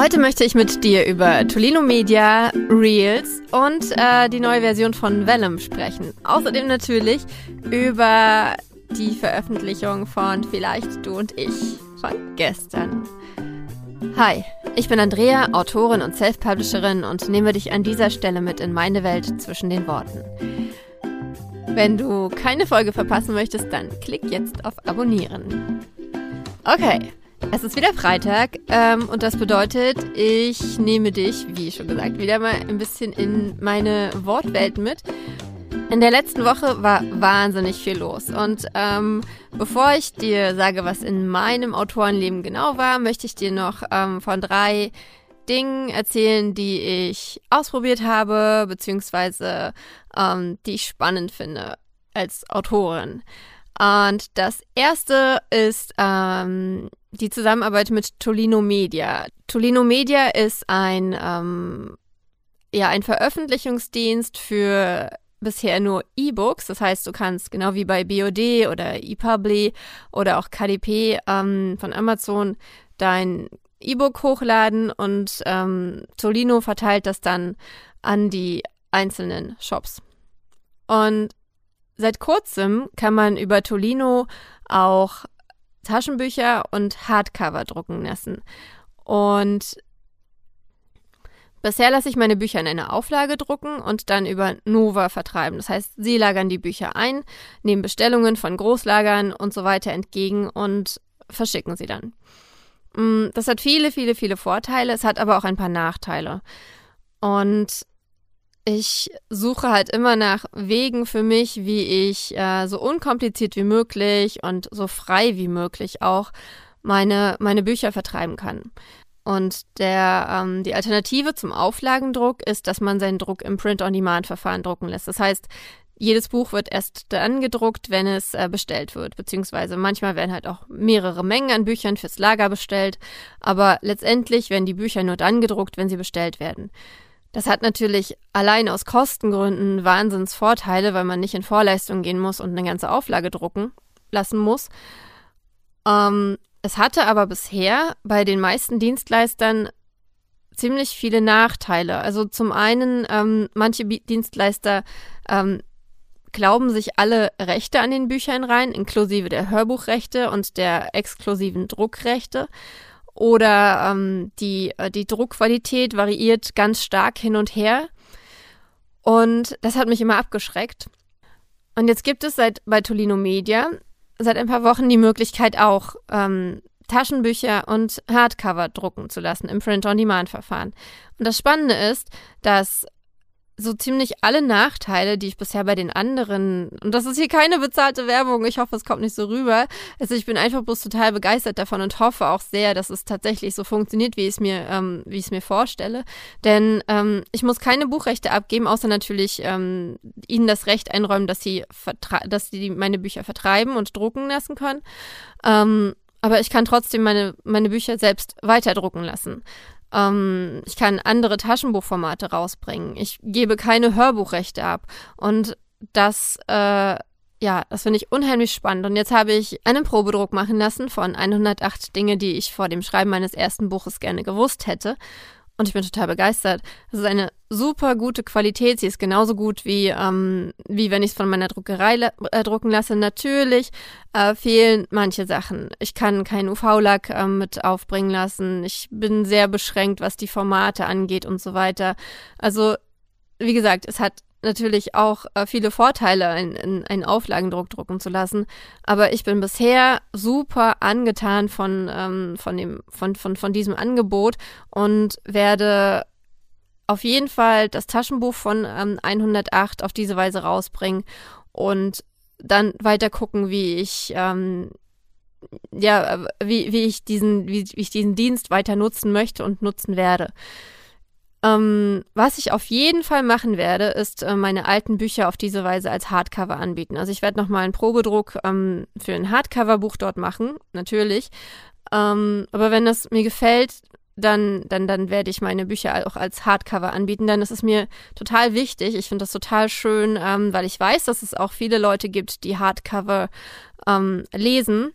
Heute möchte ich mit dir über Tolino Media, Reels und äh, die neue Version von Vellum sprechen. Außerdem natürlich über die Veröffentlichung von Vielleicht du und ich von gestern. Hi, ich bin Andrea, Autorin und Self-Publisherin und nehme dich an dieser Stelle mit in meine Welt zwischen den Worten. Wenn du keine Folge verpassen möchtest, dann klick jetzt auf Abonnieren. Okay, es ist wieder Freitag ähm, und das bedeutet, ich nehme dich, wie schon gesagt, wieder mal ein bisschen in meine Wortwelt mit. In der letzten Woche war wahnsinnig viel los und ähm, bevor ich dir sage, was in meinem Autorenleben genau war, möchte ich dir noch ähm, von drei Dingen erzählen, die ich ausprobiert habe, beziehungsweise ähm, die ich spannend finde als Autorin. Und das erste ist ähm, die Zusammenarbeit mit Tolino Media. Tolino Media ist ein, ähm, ja, ein Veröffentlichungsdienst für bisher nur E-Books. Das heißt, du kannst genau wie bei BOD oder ePubli oder auch KDP ähm, von Amazon dein E-Book hochladen und ähm, Tolino verteilt das dann an die einzelnen Shops. Und Seit kurzem kann man über Tolino auch Taschenbücher und Hardcover drucken lassen. Und bisher lasse ich meine Bücher in einer Auflage drucken und dann über Nova vertreiben. Das heißt, sie lagern die Bücher ein, nehmen Bestellungen von Großlagern und so weiter entgegen und verschicken sie dann. Mm, das hat viele, viele, viele Vorteile. Es hat aber auch ein paar Nachteile. Und ich suche halt immer nach Wegen für mich, wie ich äh, so unkompliziert wie möglich und so frei wie möglich auch meine, meine Bücher vertreiben kann. Und der, ähm, die Alternative zum Auflagendruck ist, dass man seinen Druck im Print-on-Demand-Verfahren drucken lässt. Das heißt, jedes Buch wird erst dann gedruckt, wenn es äh, bestellt wird, beziehungsweise manchmal werden halt auch mehrere Mengen an Büchern fürs Lager bestellt, aber letztendlich werden die Bücher nur dann gedruckt, wenn sie bestellt werden. Das hat natürlich allein aus Kostengründen Wahnsinnsvorteile, weil man nicht in Vorleistung gehen muss und eine ganze Auflage drucken lassen muss. Ähm, es hatte aber bisher bei den meisten Dienstleistern ziemlich viele Nachteile. Also zum einen, ähm, manche Dienstleister ähm, glauben sich alle Rechte an den Büchern rein, inklusive der Hörbuchrechte und der exklusiven Druckrechte oder ähm, die, äh, die Druckqualität variiert ganz stark hin und her. Und das hat mich immer abgeschreckt. Und jetzt gibt es seit bei Tolino Media seit ein paar Wochen die Möglichkeit auch ähm, Taschenbücher und Hardcover drucken zu lassen im Print-on-Demand-Verfahren. Und das Spannende ist, dass so ziemlich alle Nachteile, die ich bisher bei den anderen, und das ist hier keine bezahlte Werbung, ich hoffe, es kommt nicht so rüber. Also ich bin einfach bloß total begeistert davon und hoffe auch sehr, dass es tatsächlich so funktioniert, wie ich es mir, ähm, wie ich es mir vorstelle. Denn ähm, ich muss keine Buchrechte abgeben, außer natürlich ähm, ihnen das Recht einräumen, dass sie, dass sie meine Bücher vertreiben und drucken lassen können. Ähm, aber ich kann trotzdem meine, meine Bücher selbst weiterdrucken lassen. Ähm, ich kann andere Taschenbuchformate rausbringen. Ich gebe keine Hörbuchrechte ab. Und das, äh, ja, das finde ich unheimlich spannend. Und jetzt habe ich einen Probedruck machen lassen von 108 Dinge, die ich vor dem Schreiben meines ersten Buches gerne gewusst hätte. Und ich bin total begeistert. Es ist eine super gute Qualität. Sie ist genauso gut wie, ähm, wie wenn ich es von meiner Druckerei äh, drucken lasse. Natürlich äh, fehlen manche Sachen. Ich kann keinen UV-Lack äh, mit aufbringen lassen. Ich bin sehr beschränkt, was die Formate angeht und so weiter. Also, wie gesagt, es hat natürlich auch äh, viele Vorteile, einen, einen Auflagendruck drucken zu lassen. Aber ich bin bisher super angetan von, ähm, von, dem, von, von, von diesem Angebot und werde auf jeden Fall das Taschenbuch von ähm, 108 auf diese Weise rausbringen und dann weiter gucken, wie ich ähm, ja, wie, wie ich diesen, wie, wie ich diesen Dienst weiter nutzen möchte und nutzen werde. Ähm, was ich auf jeden Fall machen werde, ist äh, meine alten Bücher auf diese Weise als Hardcover anbieten. Also ich werde nochmal einen Probedruck ähm, für ein Hardcover-Buch dort machen, natürlich. Ähm, aber wenn das mir gefällt, dann, dann, dann werde ich meine Bücher auch als Hardcover anbieten, denn es ist mir total wichtig. Ich finde das total schön, ähm, weil ich weiß, dass es auch viele Leute gibt, die Hardcover ähm, lesen.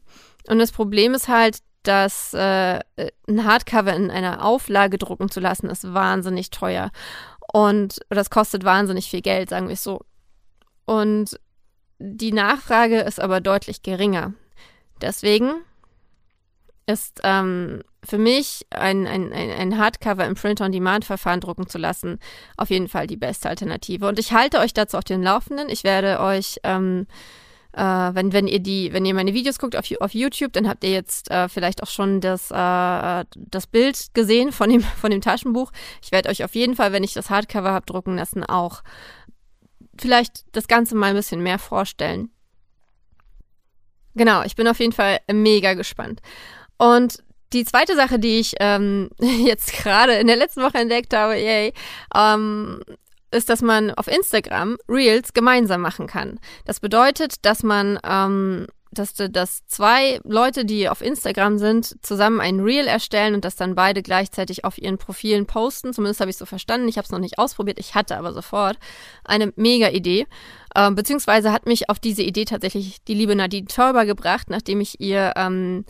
Und das Problem ist halt, das äh, ein Hardcover in einer Auflage drucken zu lassen, ist wahnsinnig teuer. Und das kostet wahnsinnig viel Geld, sagen wir es so. Und die Nachfrage ist aber deutlich geringer. Deswegen ist ähm, für mich ein, ein, ein Hardcover im Print-on-Demand-Verfahren drucken zu lassen auf jeden Fall die beste Alternative. Und ich halte euch dazu auf den Laufenden. Ich werde euch ähm, äh, wenn, wenn ihr die, wenn ihr meine Videos guckt auf, auf YouTube, dann habt ihr jetzt äh, vielleicht auch schon das, äh, das Bild gesehen von dem, von dem Taschenbuch. Ich werde euch auf jeden Fall, wenn ich das Hardcover habe drucken lassen, auch vielleicht das Ganze mal ein bisschen mehr vorstellen. Genau, ich bin auf jeden Fall mega gespannt. Und die zweite Sache, die ich ähm, jetzt gerade in der letzten Woche entdeckt habe, yay, ähm, ist, dass man auf Instagram Reels gemeinsam machen kann. Das bedeutet, dass man, ähm, dass, dass zwei Leute, die auf Instagram sind, zusammen ein Reel erstellen und das dann beide gleichzeitig auf ihren Profilen posten. Zumindest habe ich so verstanden. Ich habe es noch nicht ausprobiert. Ich hatte aber sofort eine mega Idee. Ähm, beziehungsweise hat mich auf diese Idee tatsächlich die liebe Nadine Tauber gebracht, nachdem ich ihr ähm,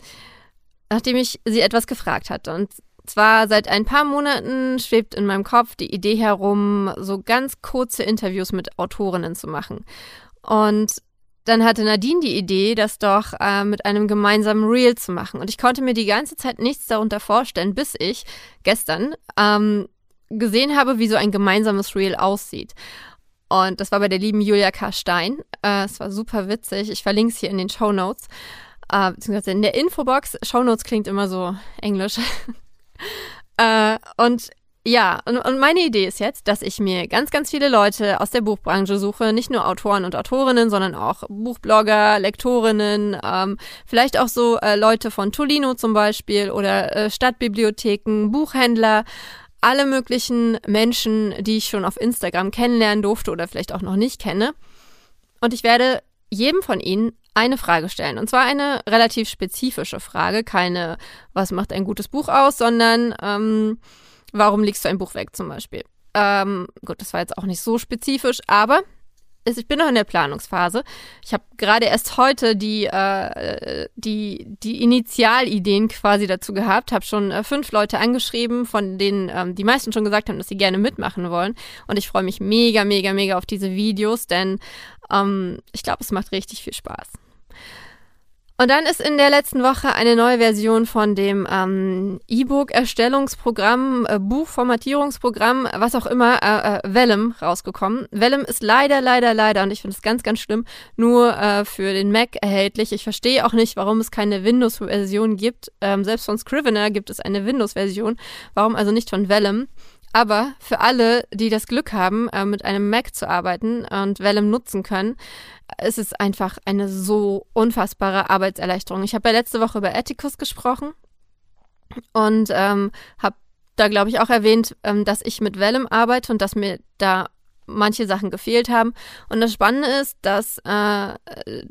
nachdem ich sie etwas gefragt hatte. Und zwar seit ein paar Monaten schwebt in meinem Kopf die Idee herum, so ganz kurze Interviews mit Autorinnen zu machen. Und dann hatte Nadine die Idee, das doch äh, mit einem gemeinsamen Reel zu machen. Und ich konnte mir die ganze Zeit nichts darunter vorstellen, bis ich gestern ähm, gesehen habe, wie so ein gemeinsames Reel aussieht. Und das war bei der lieben Julia K. Stein. Äh, es war super witzig. Ich verlinke es hier in den Show Notes. Äh, beziehungsweise in der Infobox. Show Notes klingt immer so englisch. äh, und ja, und, und, meine Idee ist jetzt, dass ich mir ganz, ganz viele Leute aus der Buchbranche suche, nicht nur Autoren und Autorinnen, sondern auch Buchblogger, Lektorinnen, ähm, vielleicht auch so äh, Leute von Tolino zum Beispiel oder äh, Stadtbibliotheken, Buchhändler, alle möglichen Menschen, die ich schon auf Instagram kennenlernen durfte oder vielleicht auch noch nicht kenne. Und ich werde jedem von ihnen eine Frage stellen. Und zwar eine relativ spezifische Frage. Keine, was macht ein gutes Buch aus, sondern ähm, warum legst du ein Buch weg zum Beispiel. Ähm, gut, das war jetzt auch nicht so spezifisch, aber ich bin noch in der Planungsphase. Ich habe gerade erst heute die, äh, die, die Initialideen quasi dazu gehabt, habe schon äh, fünf Leute angeschrieben, von denen ähm, die meisten schon gesagt haben, dass sie gerne mitmachen wollen. Und ich freue mich mega, mega, mega auf diese Videos, denn ähm, ich glaube, es macht richtig viel Spaß. Und dann ist in der letzten Woche eine neue Version von dem ähm, E-Book-Erstellungsprogramm, äh, Buchformatierungsprogramm, was auch immer, äh, äh, Vellum rausgekommen. Vellum ist leider, leider, leider, und ich finde es ganz, ganz schlimm, nur äh, für den Mac erhältlich. Ich verstehe auch nicht, warum es keine Windows-Version gibt. Ähm, selbst von Scrivener gibt es eine Windows-Version. Warum also nicht von Vellum? Aber für alle, die das Glück haben, äh, mit einem Mac zu arbeiten und Vellum nutzen können, ist es einfach eine so unfassbare Arbeitserleichterung. Ich habe ja letzte Woche über Ethicus gesprochen und ähm, habe da, glaube ich, auch erwähnt, ähm, dass ich mit Vellum arbeite und dass mir da manche Sachen gefehlt haben. Und das Spannende ist, dass, äh,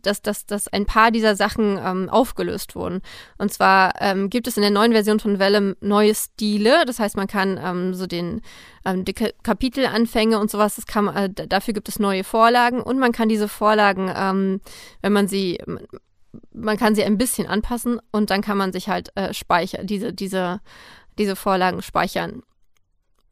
dass, dass, dass ein paar dieser Sachen ähm, aufgelöst wurden. Und zwar ähm, gibt es in der neuen Version von Vellum neue Stile. Das heißt, man kann ähm, so den ähm, die Kapitelanfänge und sowas, das kann, äh, dafür gibt es neue Vorlagen und man kann diese Vorlagen, ähm, wenn man sie man kann sie ein bisschen anpassen und dann kann man sich halt äh, speichern, diese, diese, diese Vorlagen speichern.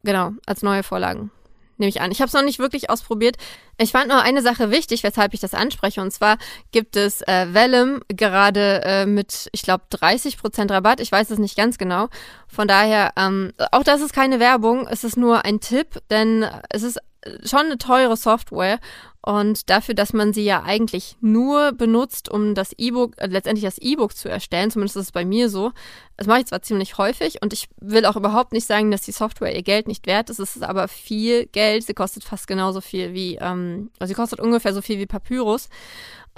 Genau, als neue Vorlagen nehme ich an. Ich habe es noch nicht wirklich ausprobiert. Ich fand nur eine Sache wichtig, weshalb ich das anspreche. Und zwar gibt es äh, Vellum gerade äh, mit, ich glaube, 30% Rabatt. Ich weiß es nicht ganz genau. Von daher, ähm, auch das ist keine Werbung. Es ist nur ein Tipp, denn es ist schon eine teure Software und dafür, dass man sie ja eigentlich nur benutzt, um das E-Book, äh, letztendlich das E-Book zu erstellen, zumindest ist es bei mir so. Das mache ich zwar ziemlich häufig und ich will auch überhaupt nicht sagen, dass die Software ihr Geld nicht wert ist. Es ist aber viel Geld. Sie kostet fast genauso viel wie, ähm, also sie kostet ungefähr so viel wie Papyrus.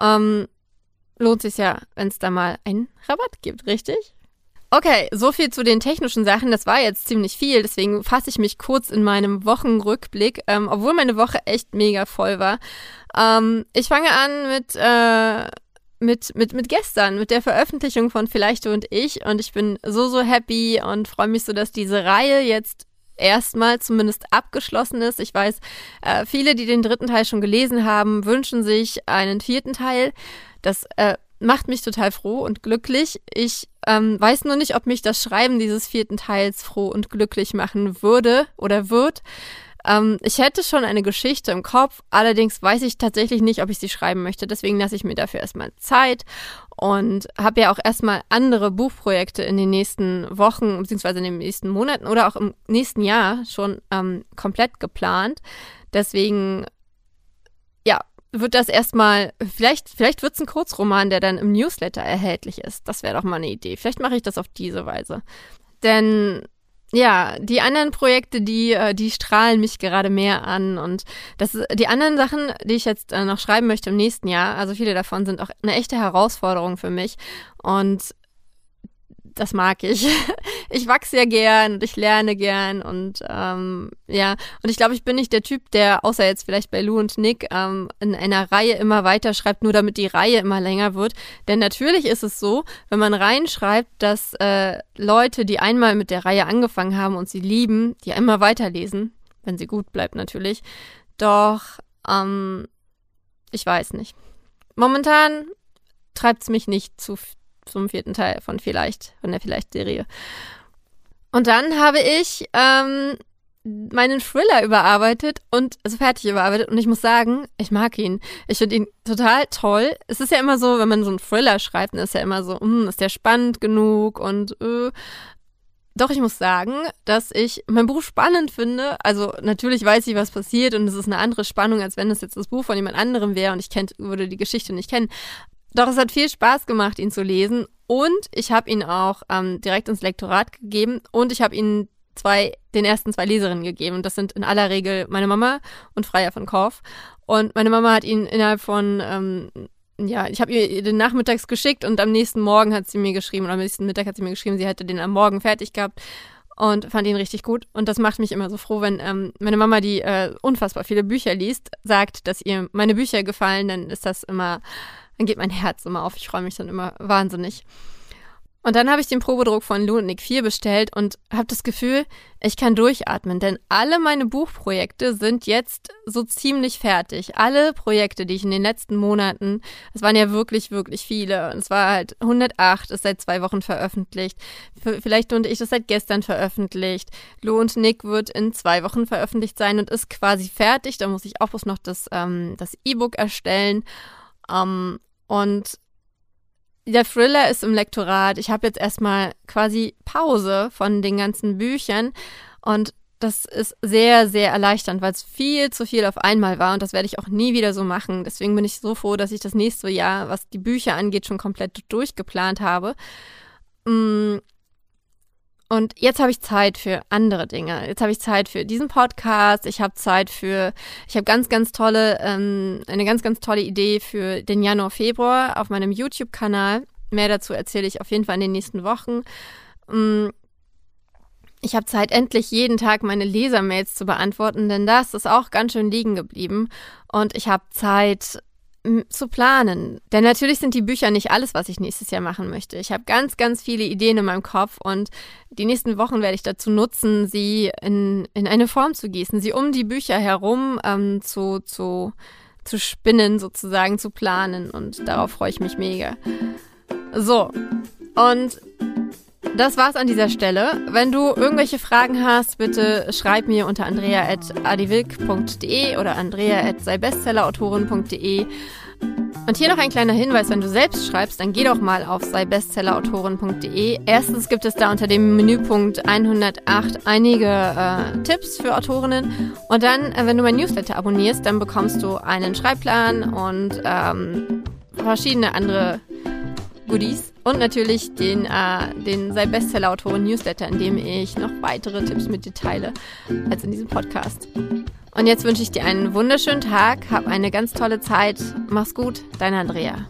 Ähm, lohnt sich ja, wenn es da mal einen Rabatt gibt, richtig? Okay, so viel zu den technischen Sachen. Das war jetzt ziemlich viel, deswegen fasse ich mich kurz in meinem Wochenrückblick, ähm, obwohl meine Woche echt mega voll war. Ähm, ich fange an mit, äh, mit, mit, mit gestern, mit der Veröffentlichung von Vielleicht du und ich. Und ich bin so, so happy und freue mich so, dass diese Reihe jetzt erstmal zumindest abgeschlossen ist. Ich weiß, äh, viele, die den dritten Teil schon gelesen haben, wünschen sich einen vierten Teil. Das äh, macht mich total froh und glücklich. Ich ähm, weiß nur nicht, ob mich das Schreiben dieses vierten Teils froh und glücklich machen würde oder wird. Ähm, ich hätte schon eine Geschichte im Kopf, allerdings weiß ich tatsächlich nicht, ob ich sie schreiben möchte. Deswegen lasse ich mir dafür erstmal Zeit und habe ja auch erstmal andere Buchprojekte in den nächsten Wochen beziehungsweise in den nächsten Monaten oder auch im nächsten Jahr schon ähm, komplett geplant. Deswegen, wird das erstmal, vielleicht, vielleicht wird es ein Kurzroman, der dann im Newsletter erhältlich ist. Das wäre doch mal eine Idee. Vielleicht mache ich das auf diese Weise. Denn ja, die anderen Projekte, die, äh, die strahlen mich gerade mehr an. Und das, die anderen Sachen, die ich jetzt äh, noch schreiben möchte im nächsten Jahr, also viele davon sind auch eine echte Herausforderung für mich. Und das mag ich. Ich wachse ja gern und ich lerne gern und ähm, ja, und ich glaube, ich bin nicht der Typ, der außer jetzt vielleicht bei Lou und Nick ähm, in einer Reihe immer weiter schreibt, nur damit die Reihe immer länger wird. Denn natürlich ist es so, wenn man reinschreibt, dass äh, Leute, die einmal mit der Reihe angefangen haben und sie lieben, die immer weiterlesen, wenn sie gut bleibt natürlich. Doch ähm, ich weiß nicht. Momentan treibt es mich nicht zu zum vierten Teil von Vielleicht, von der Vielleicht-Serie. Und dann habe ich ähm, meinen Thriller überarbeitet und also fertig überarbeitet und ich muss sagen, ich mag ihn. Ich finde ihn total toll. Es ist ja immer so, wenn man so einen Thriller schreibt, dann ist ja immer so, hm, ist der spannend genug und äh. Doch ich muss sagen, dass ich mein Buch spannend finde. Also natürlich weiß ich, was passiert und es ist eine andere Spannung, als wenn es jetzt das Buch von jemand anderem wäre und ich kennt, würde die Geschichte nicht kennen. Doch es hat viel Spaß gemacht, ihn zu lesen. Und ich habe ihn auch ähm, direkt ins Lektorat gegeben und ich habe ihn zwei, den ersten zwei Leserinnen gegeben. Und das sind in aller Regel meine Mama und Freier von Korf. Und meine Mama hat ihn innerhalb von, ähm, ja, ich habe ihr den nachmittags geschickt und am nächsten Morgen hat sie mir geschrieben, oder am nächsten Mittag hat sie mir geschrieben, sie hätte den am Morgen fertig gehabt und fand ihn richtig gut. Und das macht mich immer so froh, wenn ähm, meine Mama, die äh, unfassbar viele Bücher liest, sagt, dass ihr meine Bücher gefallen, dann ist das immer dann geht mein Herz immer auf. Ich freue mich dann immer wahnsinnig. Und dann habe ich den Probedruck von Lou und Nick 4 bestellt und habe das Gefühl, ich kann durchatmen, denn alle meine Buchprojekte sind jetzt so ziemlich fertig. Alle Projekte, die ich in den letzten Monaten, es waren ja wirklich, wirklich viele. Und es war halt 108, ist seit zwei Wochen veröffentlicht. Vielleicht und ich das seit gestern veröffentlicht. Lou und Nick wird in zwei Wochen veröffentlicht sein und ist quasi fertig. Da muss ich auch bloß noch das ähm, das E-Book erstellen. Ähm, und der Thriller ist im Lektorat. Ich habe jetzt erstmal quasi Pause von den ganzen Büchern und das ist sehr, sehr erleichternd, weil es viel zu viel auf einmal war und das werde ich auch nie wieder so machen. Deswegen bin ich so froh, dass ich das nächste Jahr, was die Bücher angeht, schon komplett durchgeplant habe. Und jetzt habe ich Zeit für andere Dinge. Jetzt habe ich Zeit für diesen Podcast. Ich habe Zeit für, ich habe ganz, ganz tolle, ähm, eine ganz, ganz tolle Idee für den Januar, Februar auf meinem YouTube-Kanal. Mehr dazu erzähle ich auf jeden Fall in den nächsten Wochen. Mm, ich habe Zeit, endlich jeden Tag meine Lesermails zu beantworten, denn das ist auch ganz schön liegen geblieben. Und ich habe Zeit, zu planen. Denn natürlich sind die Bücher nicht alles, was ich nächstes Jahr machen möchte. Ich habe ganz, ganz viele Ideen in meinem Kopf und die nächsten Wochen werde ich dazu nutzen, sie in, in eine Form zu gießen, sie um die Bücher herum ähm, zu, zu, zu spinnen, sozusagen zu planen. Und darauf freue ich mich mega. So, und das war's an dieser Stelle. Wenn du irgendwelche Fragen hast, bitte schreib mir unter andrea.adiwilk.de oder andrea.seibestsellerautorin.de. Und hier noch ein kleiner Hinweis, wenn du selbst schreibst, dann geh doch mal auf seibestsellerautorin.de. Erstens gibt es da unter dem Menüpunkt 108 einige äh, Tipps für Autorinnen. Und dann, äh, wenn du mein Newsletter abonnierst, dann bekommst du einen Schreibplan und ähm, verschiedene andere Goodies und natürlich den, äh, den Sei Bestseller-Autoren Newsletter, in dem ich noch weitere Tipps mit dir teile als in diesem Podcast. Und jetzt wünsche ich dir einen wunderschönen Tag, hab eine ganz tolle Zeit, mach's gut, deine Andrea.